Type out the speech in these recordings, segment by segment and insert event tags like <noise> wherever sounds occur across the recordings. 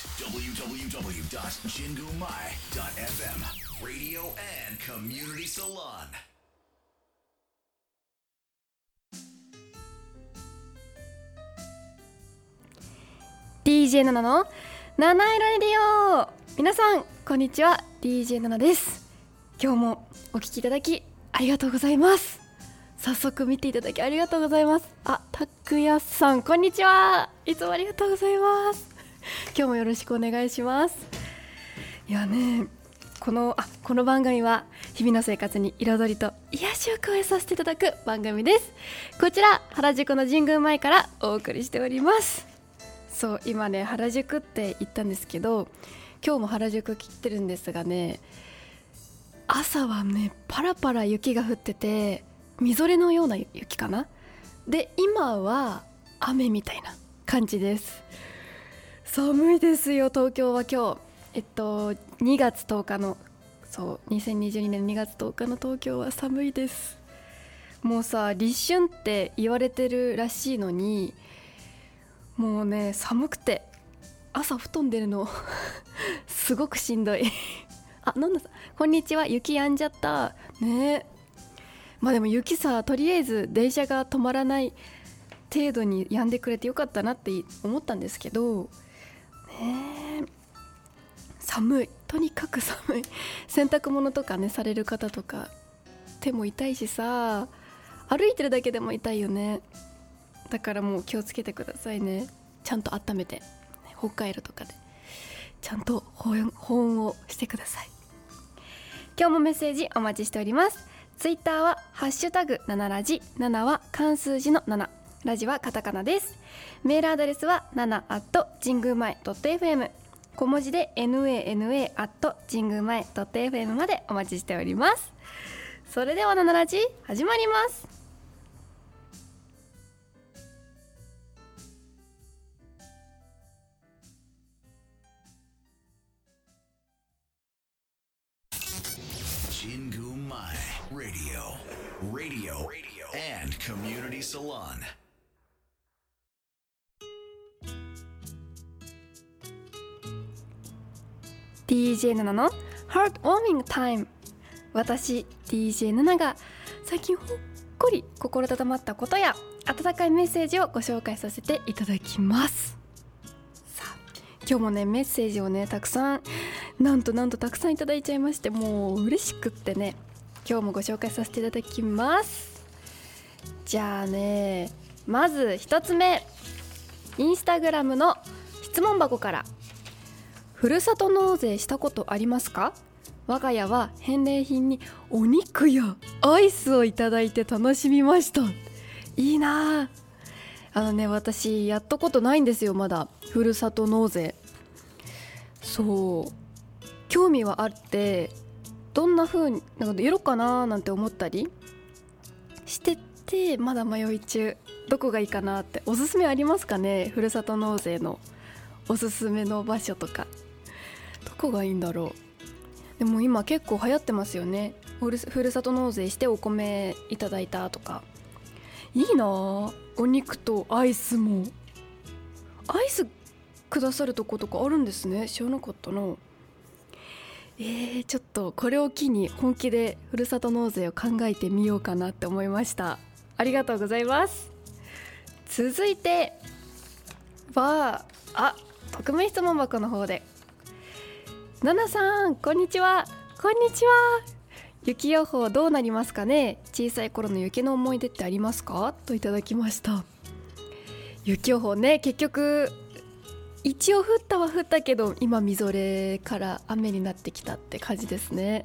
www.jingumai.fm Radio and Community Salon. 7の七色レディオ。皆さんこんにちは。DJ7 です。今日もお聞きいただきありがとうございます。早速見ていただきありがとうございます。あたくやさんこんにちは。いつもありがとうございます。<laughs> 今日もよろしくお願いします。いやねこのあこの番組は日々の生活に彩りと癒しを加えさせていただく番組です。こちら原宿の神宮前からお送りしております。そう今ね原宿って言ったんですけど今日も原宿来てるんですがね朝はねパラパラ雪が降っててみぞれのような雪かな。で今は雨みたいな感じです。寒いですよ東京は今日。えっと2月10日のそう2022年2月10日の東京は寒いです。もうさ立春って言われてるらしいのにもうね寒くて朝布団出るの <laughs> すごくしんどい。<laughs> あなんだこんにちは雪やんじゃった。ね。まあでも雪さとりあえず電車が止まらない程度に止んでくれてよかったなって思ったんですけど寒い。とにかく寒い。洗濯物とかねされる方とか手も痛いしさ歩いてるだけでも痛いよね。だからもう気をつけてくださいね。ちゃんと温めて北海道とかでちゃんと保温保温をしてください。今日もメッセージお待ちしております。ツイッターはハッシュタグ7ラジ。7は漢数字の7ラジはカタカナです。メールアドレスは7 at 神宮前 .fm 小文字で nana at 神宮前 .fm までお待ちしております。それでは7ラジ始まります。神宮前 Radio. Radio. And Community Salon. DJ7 の？Heartwarming Time 私 DJ7 が最近ほっこり心温まったことや温かいメッセージをご紹介させていただきます。さあ今日もねメッセージをねたくさんなんとなんとたくさんいただいちゃいましてもう嬉しくってね。今日もご紹介させていただきます。じゃあねまず1つ目。インスタグラムの質問箱から。ふるさと納税したことありますか？我が家は返礼品にお肉やアイスをいただいて楽しみました。いいなあ。あのね私やったことないんですよまだ。ふるさと納税。そう。興味はあってどんな風になんかやろうかななんて思ったりしててまだ迷い中。どこがいいかなって。おすすめありますかね？ふるさと納税のおすすめの場所とか。どこがいいんだろう。でも今結構流行ってますよね。ふるふるさと納税してお米いただいたとか。いいなお肉とアイスも。アイスくださるとことかあるんですね。知らなかったな。えー、ちょっとこれを機に本気でふるさと納税を考えてみようかなって思いました。ありがとうございます。続いてはあ匿名質問箱の方で。ナナさんこんにちは。こんにちは。雪予報どうなりますかね？小さい頃の雪の思い出ってありますか？といただきました。雪予報ね結局一応降ったは降ったけど今みぞれから雨になってきたって感じですね。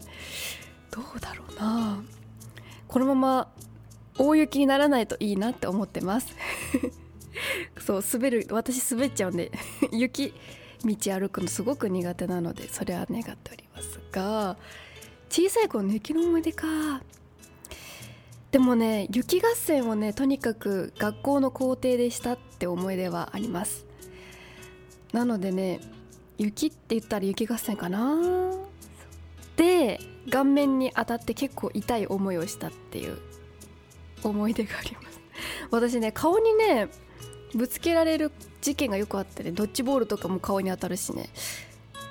どうだろうな。このまま大雪にならないといいなって思ってます。<laughs> そう滑る私滑っちゃうんで <laughs> 雪道歩くのすごく苦手なのでそれは願っておりますが小さい頃の雪の思い出か。でもね雪合戦をねとにかく学校の校庭でしたって思い出はあります。なのでね雪って言ったら雪合戦かな。で顔面に当たって結構痛い思いをしたっていう思い出があります。私ね顔にねぶつけられる事件がよくあってねドッジボールとかも顔に当たるしね。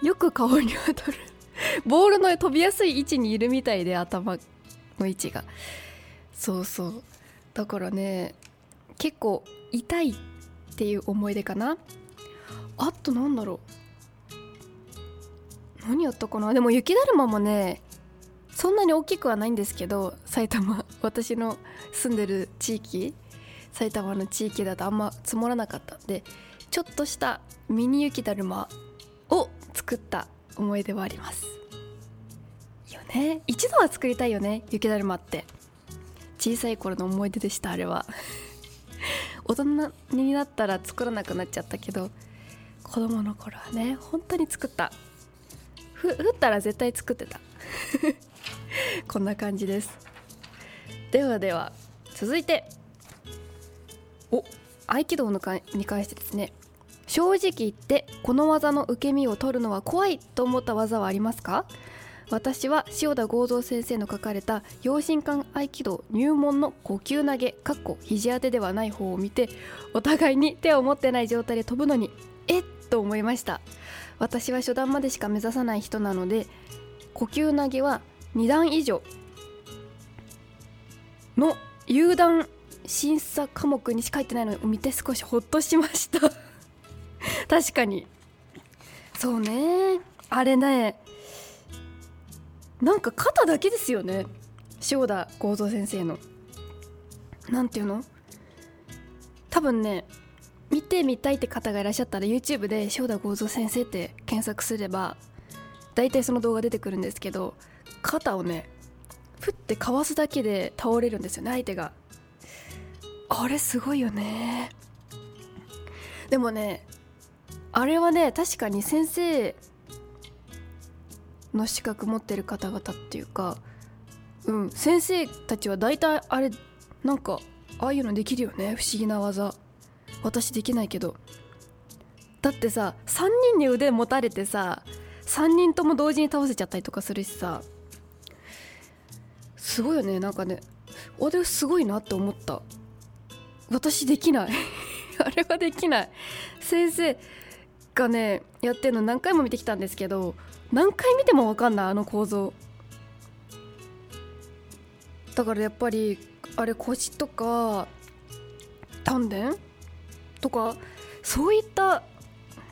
よく顔に当たる。<laughs> ボールの飛びやすい位置にいるみたいで頭の位置が。そうそう。だからね結構痛いっていう思い出かな。あとなんだろう。何やったかな。でも雪だるまもねそんなに大きくはないんですけど埼玉私の住んでる地域埼玉の地域だとあんま積もらなかったんでちょっとしたミニ雪だるまを作った思い出はあります。よね。一度は作りたいよね雪だるまって。小さい頃の思い出でしたあれは。<laughs> 大人になったら作らなくなっちゃったけど子供の頃はね本当に作った。ふ降ったら絶対作ってた。<laughs> こんな感じです。ではでは続いて。お合気道のかに関してですね。正直言ってこの技の受け身を取るのは怖いと思った技はありますか？私は塩田剛三先生の書かれた養心館合気道入門の呼吸投げかっこ肘当てではない方を見てお互いに手を持ってない状態で飛ぶのにえっと思いました。私は初段までしか目指さない人なので呼吸投げは2段以上の有段審査科目にしか入ってないのを見て少しほっとしました。<laughs> 確かに。そうね。あれね。なんか肩だけですよね。塩田幸三先生の。なんていうの？多分ね見てみたいって方がいらっしゃったら YouTube で塩田幸三先生って検索すれば大体その動画出てくるんですけど肩をねふってかわすだけで倒れるんですよね相手が。あれすごいよね。でもねあれはね確かに先生の資格持ってる方々っていうかうん先生たちは大体あれなんかああいうのできるよね。不思議な技。私できないけど。だってさ3人に腕持たれてさ3人とも同時に倒せちゃったりとかするしさ。すごいよね。なんかねあれすごいなって思った。私できない。<laughs> あれはできない。先生がねやってるの何回も見てきたんですけど何回見ても分かんないあの構造。だからやっぱりあれ腰とか丹田とかそういった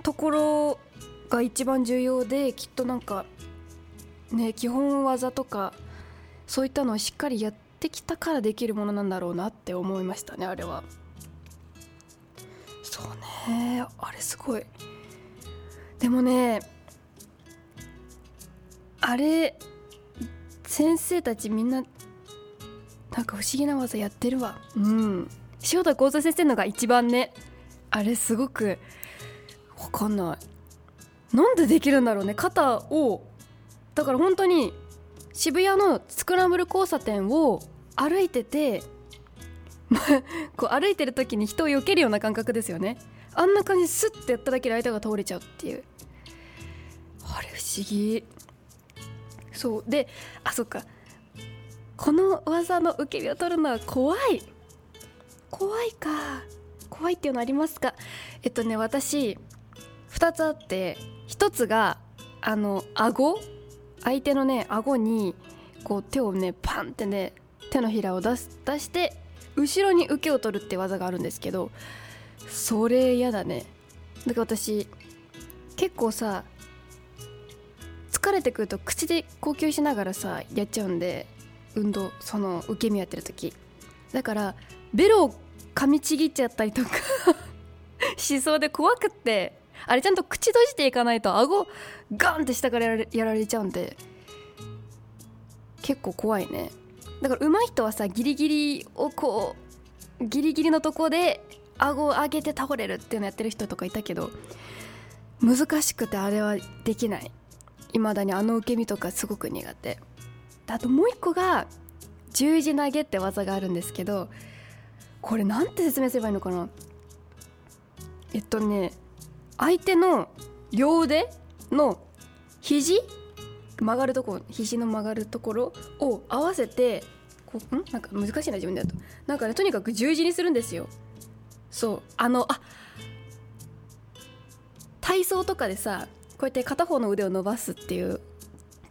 ところが一番重要できっとなんかね基本技とかそういったのをしっかりやってきたからできるものなんだろうなって思いましたねあれは。そうねあれすごい。でもねあれ先生たちみんななんか不思議な技やってるわ。うん。塩田幸三先生のが一番ねあれすごくわかんない。なんでできるんだろうね肩を。だから本当に渋谷のスクランブル交差点を歩いてて <laughs> こう歩いてる時に人を避けるような感覚ですよね。あんな感じスッてやっただけで相手が倒れちゃうっていう。あれ不思議。そう。であそっか。この技の受け身を取るのは怖い。怖いか。怖いっていうのありますか。えっとね私2つあって1つがあの顎。相手のね顎にこう手をねパンってね手のひらを出す出して後ろに受けを取るって技があるんですけどそれ嫌だね。だから私結構さ疲れてくると口で呼吸しながらさやっちゃうんで運動その受け身やってる時。だからベロを噛みちぎっちゃったりとか <laughs> しそうで怖くってあれちゃんと口閉じていかないと顎ガンって下からやられやられちゃうんで結構怖いね。だから上手い人はさギリギリをこうギリギリのとこで顎を上げて倒れるっていうのやってる人とかいたけど難しくてあれはできない。未だにあの受け身とかすごく苦手。あともう一個が十字投げって技があるんですけどこれなんて説明すればいいのかな。えっとね相手の両腕の肘曲がるとこ肘の曲がるところを合わせてこん？なんか難しいな自分でやと。なんかねとにかく十字にするんですよ。そう。あのあ体操とかでさこうやって片方の腕を伸ばすっていう。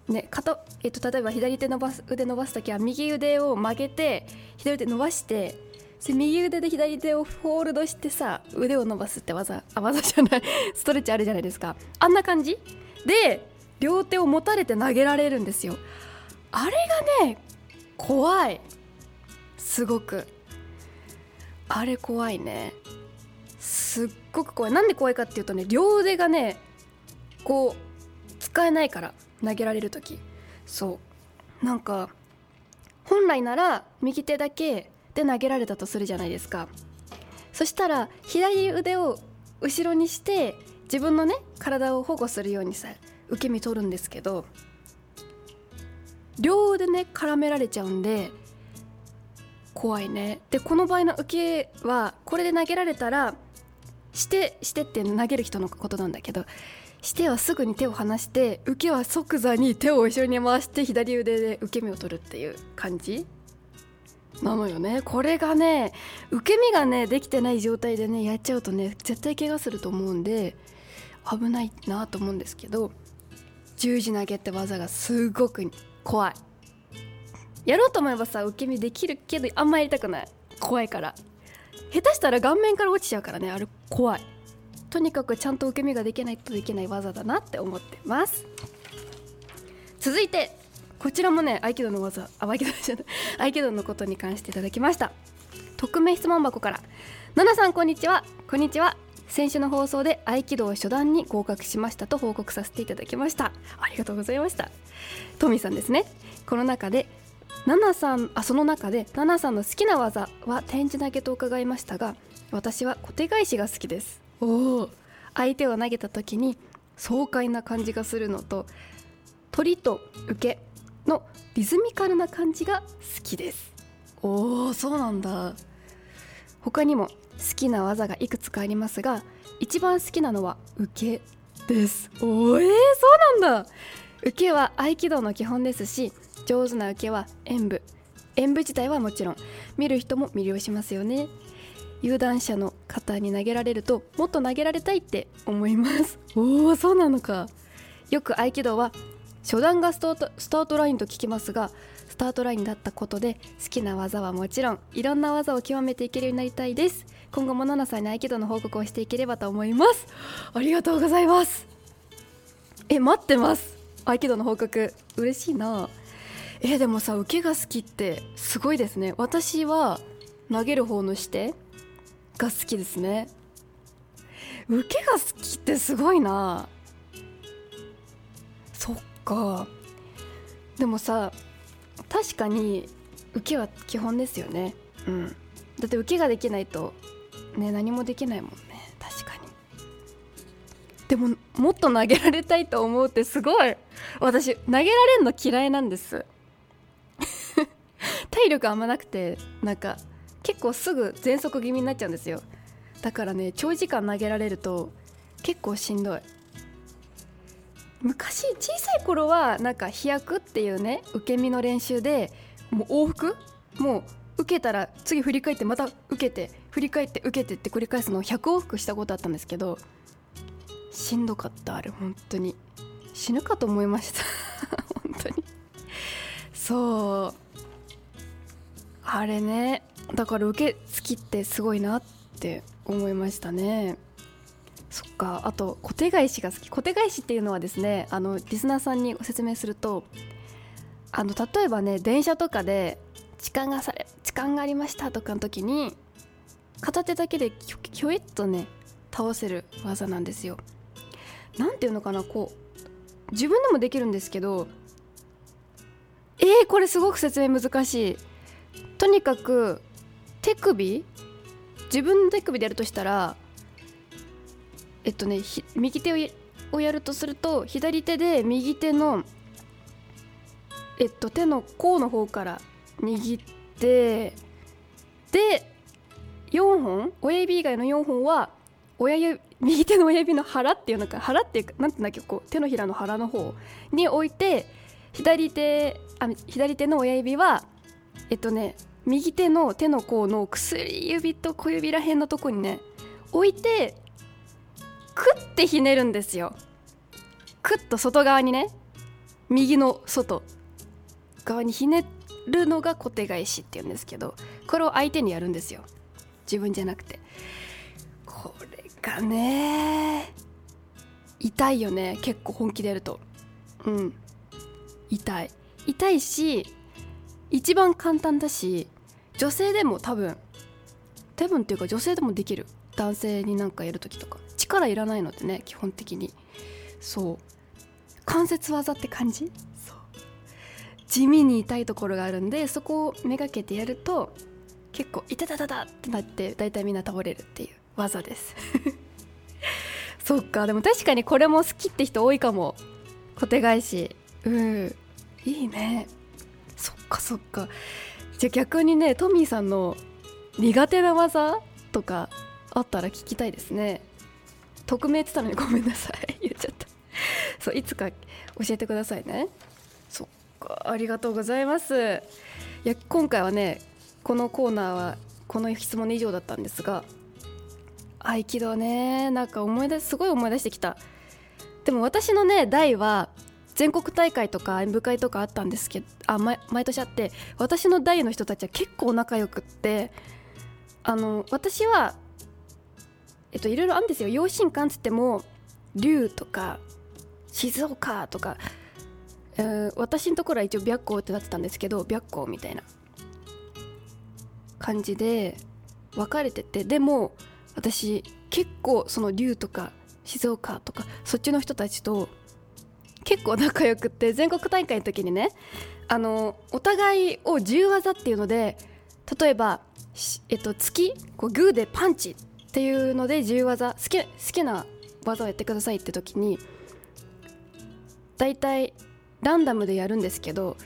ね片えっと、例えば左手伸ばす腕伸ばす時は右腕を曲げて左腕伸ばしてで右腕で左手をホールドしてさ腕を伸ばすって技あ技じゃない。<laughs> ストレッチあるじゃないですか。あんな感じ？で両手を持たれて投げられるんですよ。あれがね怖い。すごく。あれ怖いね。すっごく怖い。なんで怖いかっていうとね両腕がねこう使えないから投げられる時。そう。なんか本来なら右手だけで投げられたとするじゃないですか。そしたら左腕を後ろにして自分のね体を保護するようにさ受け身取るんですけど両腕ね絡められちゃうんで怖いね。でこの場合の受けはこれで投げられたらしてしてって投げる人のことなんだけどしてはすぐに手を離して受けは即座に手を後ろに回して左腕で受け身を取るっていう感じ？なのよね。これがね受け身がねできてない状態でねやっちゃうとね絶対怪我すると思うんで危ないなと思うんですけど十字投げって技がすごく怖い。やろうと思えばさ受け身できるけどあんまやりたくない。怖いから。下手したら顔面から落ちちゃうからねあれ怖い。とにかくちゃんと受け身ができないとできない技だなって思ってます。続いてこちらもね合気道の技。あ合気道じゃない。<laughs> 合気道のことに関していただきました。匿名質問箱から「ナナさんこんにちは。こんにちは。先週の放送で合気道初段に合格しましたと報告させていただきました。ありがとうございました。トミーさんですね。この中でナナさんあその中でナナさんの好きな技は展示投げと伺いましたが私は小手返しが好きです。おお相手を投げた時に爽快な感じがするのと鳥と受けのリズミカルな感じが好きです。おおそうなんだ。他にも好きな技がいくつかありますが一番好きなのは受けです。おえー、そうなんだ受けは合気道の基本ですし上手な受けは演武。演武自体はもちろん見る人も魅了しますよね。有段者の方に投げられるともっと投げられたいって思います。<laughs> おおそうなのか。よく合気道は初段がスタートラインと聞きますがスタートラインだったことで好きな技はもちろんいろんな技を極めていけるようになりたいです。今後もナナさんに合気道の報告をしていければと思います。ありがとうございます。え待ってます。合気道の報告。嬉しいな。えでもさ受けが好きってすごいですね。私は投げる方のしてが好きですね。受けが好きってすごいな。そっか。でもさ確かに受けは基本ですよね。うん。だって受けができないとね何もできないもんね。でももっと投げられたいと思うってすごい。私投げられるの嫌いなんです。<laughs> 体力あんまなくてなんか結構すぐ喘息気味になっちゃうんですよ。だからね長時間投げられると結構しんどい。昔小さい頃はなんか飛躍っていうね受け身の練習でもう往復？もう受けたら次振り返ってまた受けて振り返って受けてって繰り返すのを100往復したことあったんですけどしんどかったあれ本当に。死ぬかと思いました。<laughs> 本当に。そう。あれね。だから受け好きってすごいなって思いましたね。そっか。あと小手返しが好き。小手返しっていうのはですねあのリスナーさんにご説明するとあの例えばね電車とかで痴漢がされ痴漢がありましたとかの時に片手だけでひょひょいっとね倒せる技なんですよ。なんていうのかなこう自分でもできるんですけどえー、これすごく説明難しい。とにかく手首自分の手首でやるとしたらえっとね右手をやるとすると左手で右手のえっと手の甲の方から握ってで4本親指以外の4本は親指右手の親指の腹っていうのか腹っていうかなんていうんだっけこう手のひらの腹の方に置いて左手あ左手の親指はえっとね右手の手の甲の薬指と小指らへんのとこにね置いてクッてひねるんですよ。クッと外側にね右の外側にひねるのが小手返しっていうんですけどこれを相手にやるんですよ。自分じゃなくて。これがね。痛いよね結構本気でやると。うん。痛い。痛いし一番簡単だし女性でも多分多分っていうか女性でもできる。男性になんかやる時とか。力いらないのでね基本的に。そう。関節技って感じ？そう。地味に痛いところがあるんでそこをめがけてやると結構痛たたたってなって大体みんな倒れるっていう。技です。<laughs> そっか。でも確かにこれも好きって人多いかも。小手返し。うんいいね。そっかそっか。じゃあ逆にねトミーさんの苦手な技とかあったら聞きたいですね。匿名って言ったのにごめんなさい。<laughs> 言っちゃった。そういつか教えてくださいね。そっか。ありがとうございます。いや今回はねこのコーナーはこの質問以上だったんですが合気道ねなんか思い出すごい思い出してきた。でも私のね代は全国大会とか演舞会とかあったんですけどあ毎毎年あって私の代の人たちは結構仲良くってあの私はえっといろいろあるんですよ。養親館っつっても龍とか静岡とか、えー私のところは一応白光ってなってたんですけど白光みたいな感じで分かれててでも私結構その龍とか静岡とかそっちの人たちと結構仲良くって全国大会の時にねあのお互いを10技っていうので例えば、えっと、突きこうグーでパンチっていうので10技好き好きな技をやってくださいって時に大体ランダムでやるんですけど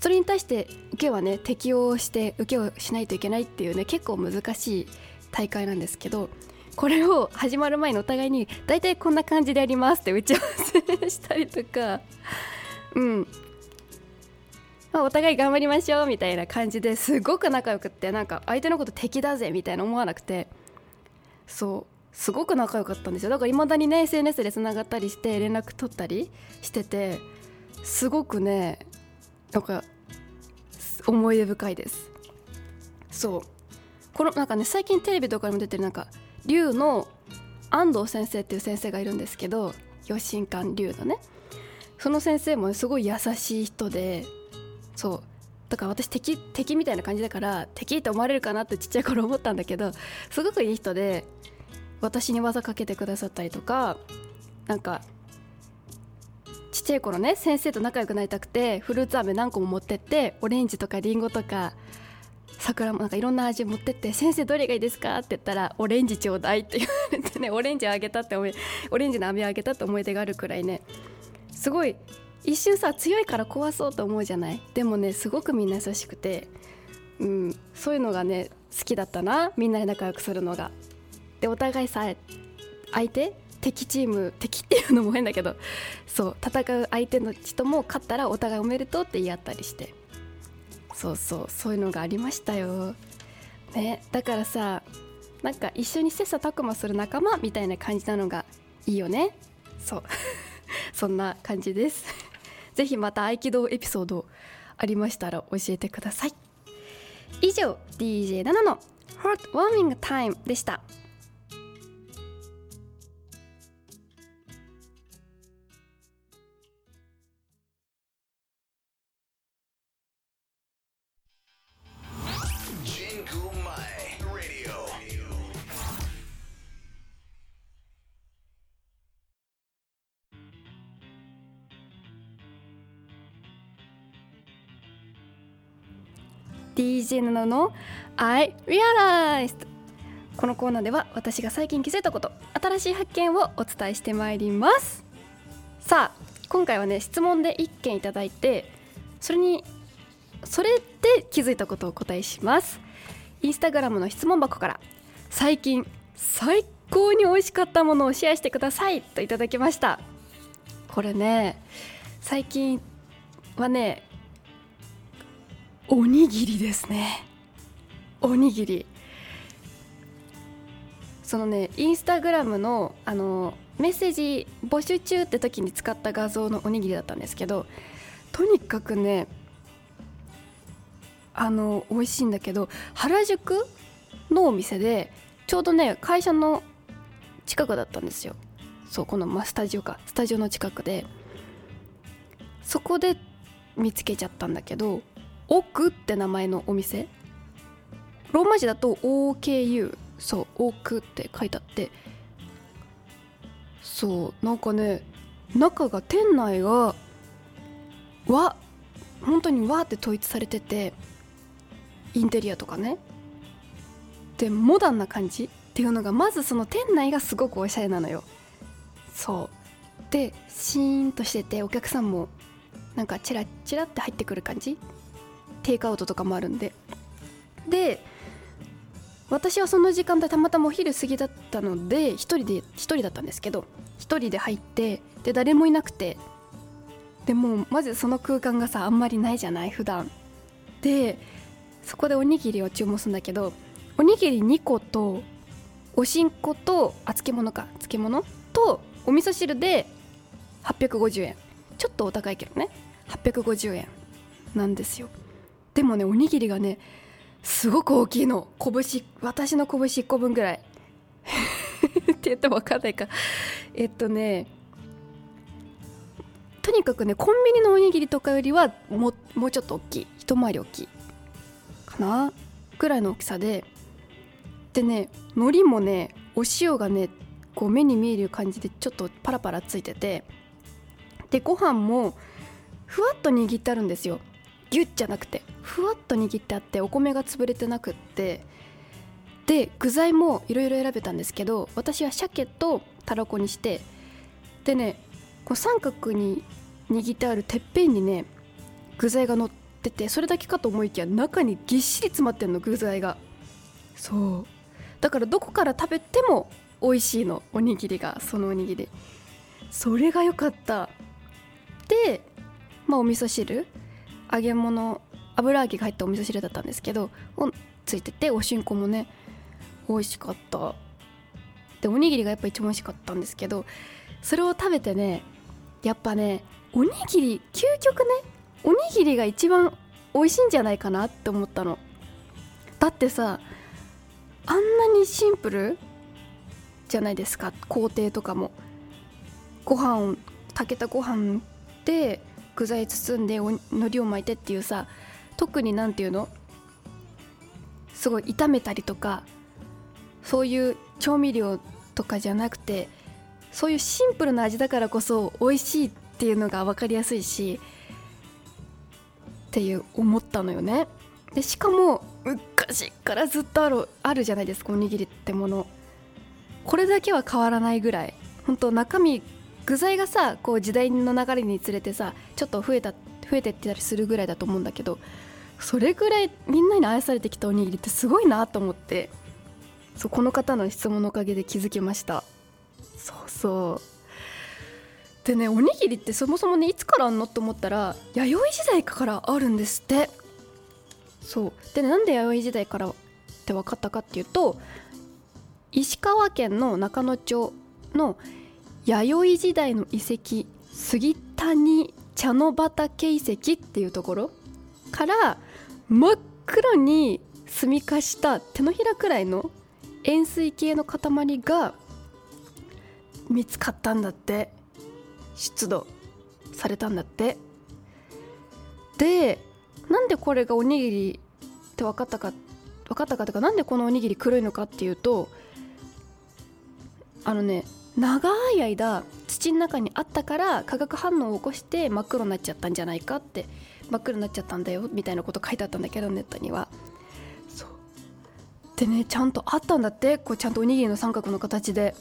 それに対して受けはね適応して受けをしないといけないっていうね結構難しい大会なんですけどこれを始まる前にお互いに大体こんな感じでやりますって打ち合わせしたりとかうん、まあ、お互い頑張りましょうみたいな感じですごく仲良くってなんか相手のこと敵だぜみたいな思わなくてそう。すごく仲良かったんですよ。だからいまだにね SNS でつながったりして連絡取ったりしててすごくねなんか思い出深いです。そう。このなんかね最近テレビとかにも出てるなんか龍の安藤先生っていう先生がいるんですけど養親館龍のね。その先生もすごい優しい人でそう。だから私敵敵みたいな感じだから敵って思われるかなってちっちゃい頃思ったんだけどすごくいい人で私に技かけてくださったりとかなんかちっちゃい頃ね先生と仲良くなりたくてフルーツ飴何個も持ってってオレンジとかリンゴとか桜もなんかいろんな味持ってって「先生どれがいいですか?」って言ったら「オレンジちょうだい」って言われてねオレンジあげたって思いオレンジの飴あげたって思い出があるくらいねすごい一瞬さ強いから壊そうと思うじゃない？でもねすごくみんな優しくて、うん、そういうのがね好きだったなみんなで仲良くするのが。でお互いさ相手敵チーム敵っていうのも変だけどそう戦う相手の人も勝ったらお互いおめでとうって言い合ったりしてそうそうそういうのがありましたよ。ねだからさなんか一緒に切磋琢磨する仲間みたいな感じなのがいいよね。そう。<laughs> そんな感じです。<laughs> ぜひまた合気道エピソードありましたら教えてください。以上 DJ7 の Heart Warming Time でした。DJ7 の？I Realized」このコーナーでは私が最近気づいたこと新しい発見をお伝えしてまいります。さあ今回はね質問で1件いただいてそれにそれで気づいたことをお答えします。インスタグラムの質問箱から最近最高に美味しかったものをシェアしてくださいといただきました。これね最近はねおにぎりですね。おにぎり。そのねインスタグラムのあのメッセージ募集中って時に使った画像のおにぎりだったんですけどとにかくねあの美味しいんだけど原宿のお店でちょうどね会社の近くだったんですよ。そうこの、まあ、スタジオか。スタジオの近くで。そこで見つけちゃったんだけど奥って名前のお店。ローマ字だと OKU そう奥って書いてあって。そうなんかね中が店内が和本当に和って統一されててインテリアとかね。でモダンな感じっていうのがまずその店内がすごくおしゃれなのよ。そう。でシーンとしててお客さんもなんかチラチラって入ってくる感じテイクアウトとかもあるんで。で私はその時間帯たまたまお昼過ぎだったので1人で1人だったんですけど1人で入ってで誰もいなくて。でもうまずその空間がさあんまりないじゃない普段。でそこでおにぎりを注文するんだけどおにぎり2個とおしんことあ漬物か漬物とお味噌汁で850円。ちょっとお高いけどね。850円なんですよ。でもねおにぎりがねすごく大きいの。拳私の拳1個分ぐらい。<laughs> って言っても分かんないか。えっとねとにかくねコンビニのおにぎりとかよりはももうちょっと大きい。一回り大きいかな。ぐらいの大きさで。でね海苔もねお塩がねこう目に見える感じでちょっとパラパラついてて。でご飯もふわっと握ってあるんですよ。ギュッじゃなくてふわっと握ってあってお米が潰れてなくってで具材もいろいろ選べたんですけど私は鮭とたらこにしてでねこう三角に握ってあるてっぺんにね具材が乗っててそれだけかと思いきや中にぎっしり詰まってんの具材が。そう。だからどこから食べても美味しいのおにぎりがそのおにぎり。それが良かった。でまあお味噌汁。揚げ物油揚げが入ったお味噌汁だったんですけどついてておしんこもね美味しかった。でおにぎりがやっぱ一番美味しかったんですけどそれを食べてねやっぱねおにぎり究極ねおにぎりが一番美味しいんじゃないかなって思ったの。だってさあんなにシンプルじゃないですか工程とかも。ご飯を炊けたご飯で具材包んで海苔を巻いてっていうさ特に何て言うの？すごい炒めたりとかそういう調味料とかじゃなくてそういうシンプルな味だからこそ美味しいっていうのが分かりやすいしっていう思ったのよね。でしかも昔からずっとあるあるじゃないですかおにぎりってもの。これだけは変わらないぐらい。本当中身具材がさこう時代の流れにつれてさちょっと増えた増えてってたりするぐらいだと思うんだけどそれぐらいみんなに愛されてきたおにぎりってすごいなと思ってそうこの方の質問のおかげで気づきました。そうそう。でねおにぎりってそもそもねいつからあんのと思ったら弥生時代からあるんですって。そう。で、ね、なんで弥生時代からって分かったかっていうと石川県の中野町の弥生時代の遺跡杉谷茶の畑遺跡っていうところから真っ黒に澄み化した手のひらくらいの円錐形の塊が見つかったんだって。出土されたんだって。でなんでこれがおにぎりって分かったか分かったかとかなんでこのおにぎり黒いのかっていうとあのね長い間土の中にあったから化学反応を起こして真っ黒になっちゃったんじゃないかって真っ黒になっちゃったんだよみたいなこと書いてあったんだけどネットには。そう。でねちゃんとあったんだって。こうちゃんとおにぎりの三角の形で。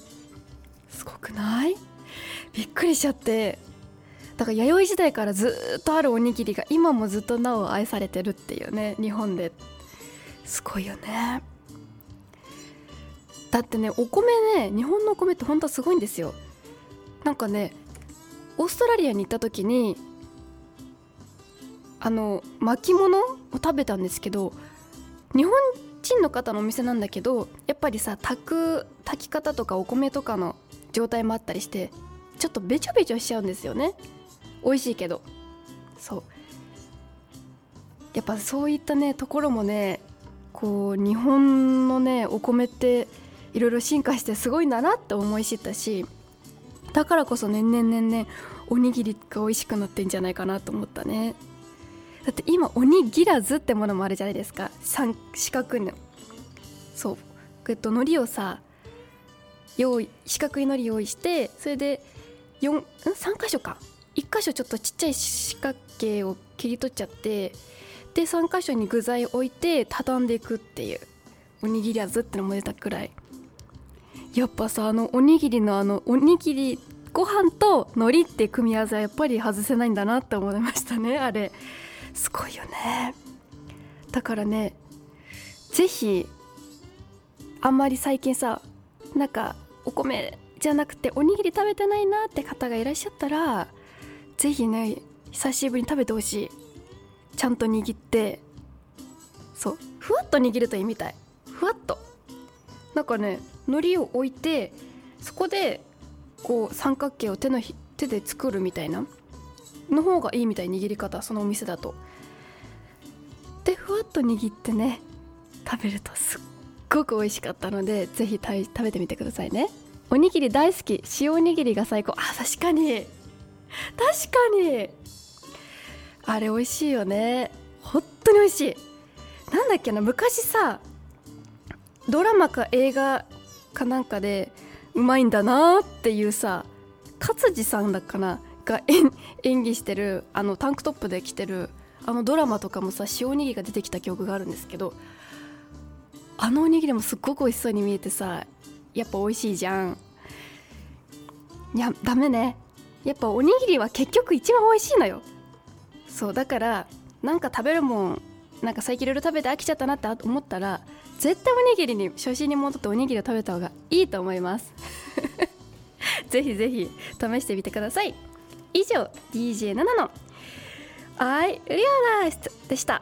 すごくない？びっくりしちゃって。だから弥生時代からずっとあるおにぎりが今もずっとなお愛されてるっていうね日本で。すごいよね。だってねお米ね日本のお米ってほんとすごいんですよ。なんかねオーストラリアに行った時にあの巻物を食べたんですけど日本チンの方のお店なんだけどやっぱりさ炊く炊き方とかお米とかの状態もあったりしてちょっとべちょべちょしちゃうんですよね。美味しいけど。そう。やっぱそういったねところもねこう日本のねお米っていろいろ進化してすごいんだなって思い知ったしだからこそ年々年々おにぎりが美味しくなってんじゃないかなと思ったね。だって今おにぎらずってものもあるじゃないですか。三四角の。そう。えっと海苔をさ用意四角い海苔用意してそれで4ん3箇所か。1箇所ちょっとちっちゃい四角形を切り取っちゃってで3箇所に具材を置いて畳んでいくっていう。おにぎり味ってのも出たくらい。やっぱさあのおにぎりのあのおにぎりご飯と海苔って組み合わせはやっぱり外せないんだなって思いましたね <laughs> あれ。すごいよね。だからねぜひあんまり最近さなんかお米じゃなくておにぎり食べてないなって方がいらっしゃったらぜひね久しぶりに食べてほしい。ちゃんと握って。そう。ふわっと握るといいみたい。ふわっと。なんかね海苔を置いてそこでこう三角形を手のひ手で作るみたいなの方がいいみたい握り方そのお店だと。でふわっと握ってね食べるとすっごく美味しかったのでぜひ食べてみてくださいね。おにぎり大好き塩おにぎりが最高。あ確かに。確かに。あれ美味しいよね。本当に美味しい。なんだっけな昔さドラマか映画かなんかでうまいんだなっていうさ勝地さんだかなが <laughs> 演技してるあのタンクトップで着てるあのドラマとかもさ塩おにぎりが出てきた記憶があるんですけどあのおにぎりもすっごく美味しそうに見えてさやっぱ美味しいじゃん。いやダメね。やっぱおにぎりは結局一番美味しいのよ。そうだからなんか食べるもんなんか最近いろいろ食べて飽きちゃったなって思ったら絶対おにぎりに初心に戻っておにぎりを食べた方がいいと思います。<laughs> ぜひぜひ試してみてください。以上 DJ7 の「I Realized」でした。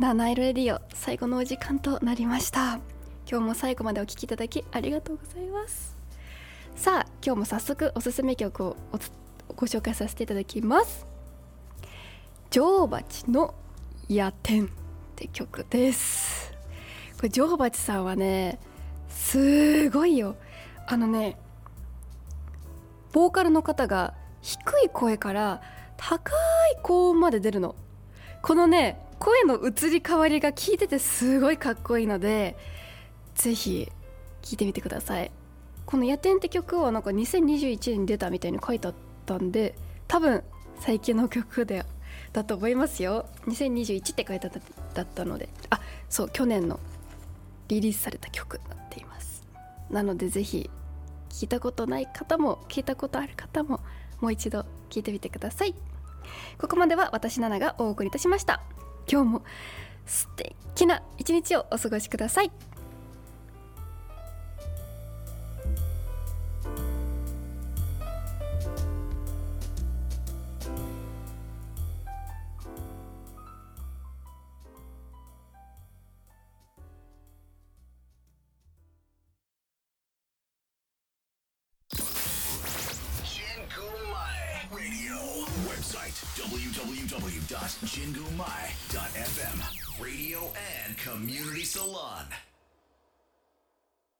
七色レディオ最後のお時間となりました。今日も最後までお聴きいただきありがとうございます。さあ今日も早速おすすめ曲をご紹介させていただきます。女王蜂の夜天って曲です。これ女王蜂さんはねすごいよ。あのねボーカルの方が低い声から高い高音まで出るの。このね声の移り変わりが聞いててすごいかっこいいのでぜひ聴いてみてください。この「夜天」って曲はなんか2021年に出たみたいに書いてあったんで多分最近の曲でだと思いますよ。2021って書いてあっただったのであそう去年のリリースされた曲になっています。なのでぜひ聞いたことない方も聞いたことある方ももう一度聞いてみてください。ここまでは私ナナがお送りいたしました。今日も素敵な一日をお過ごしください「Community Salon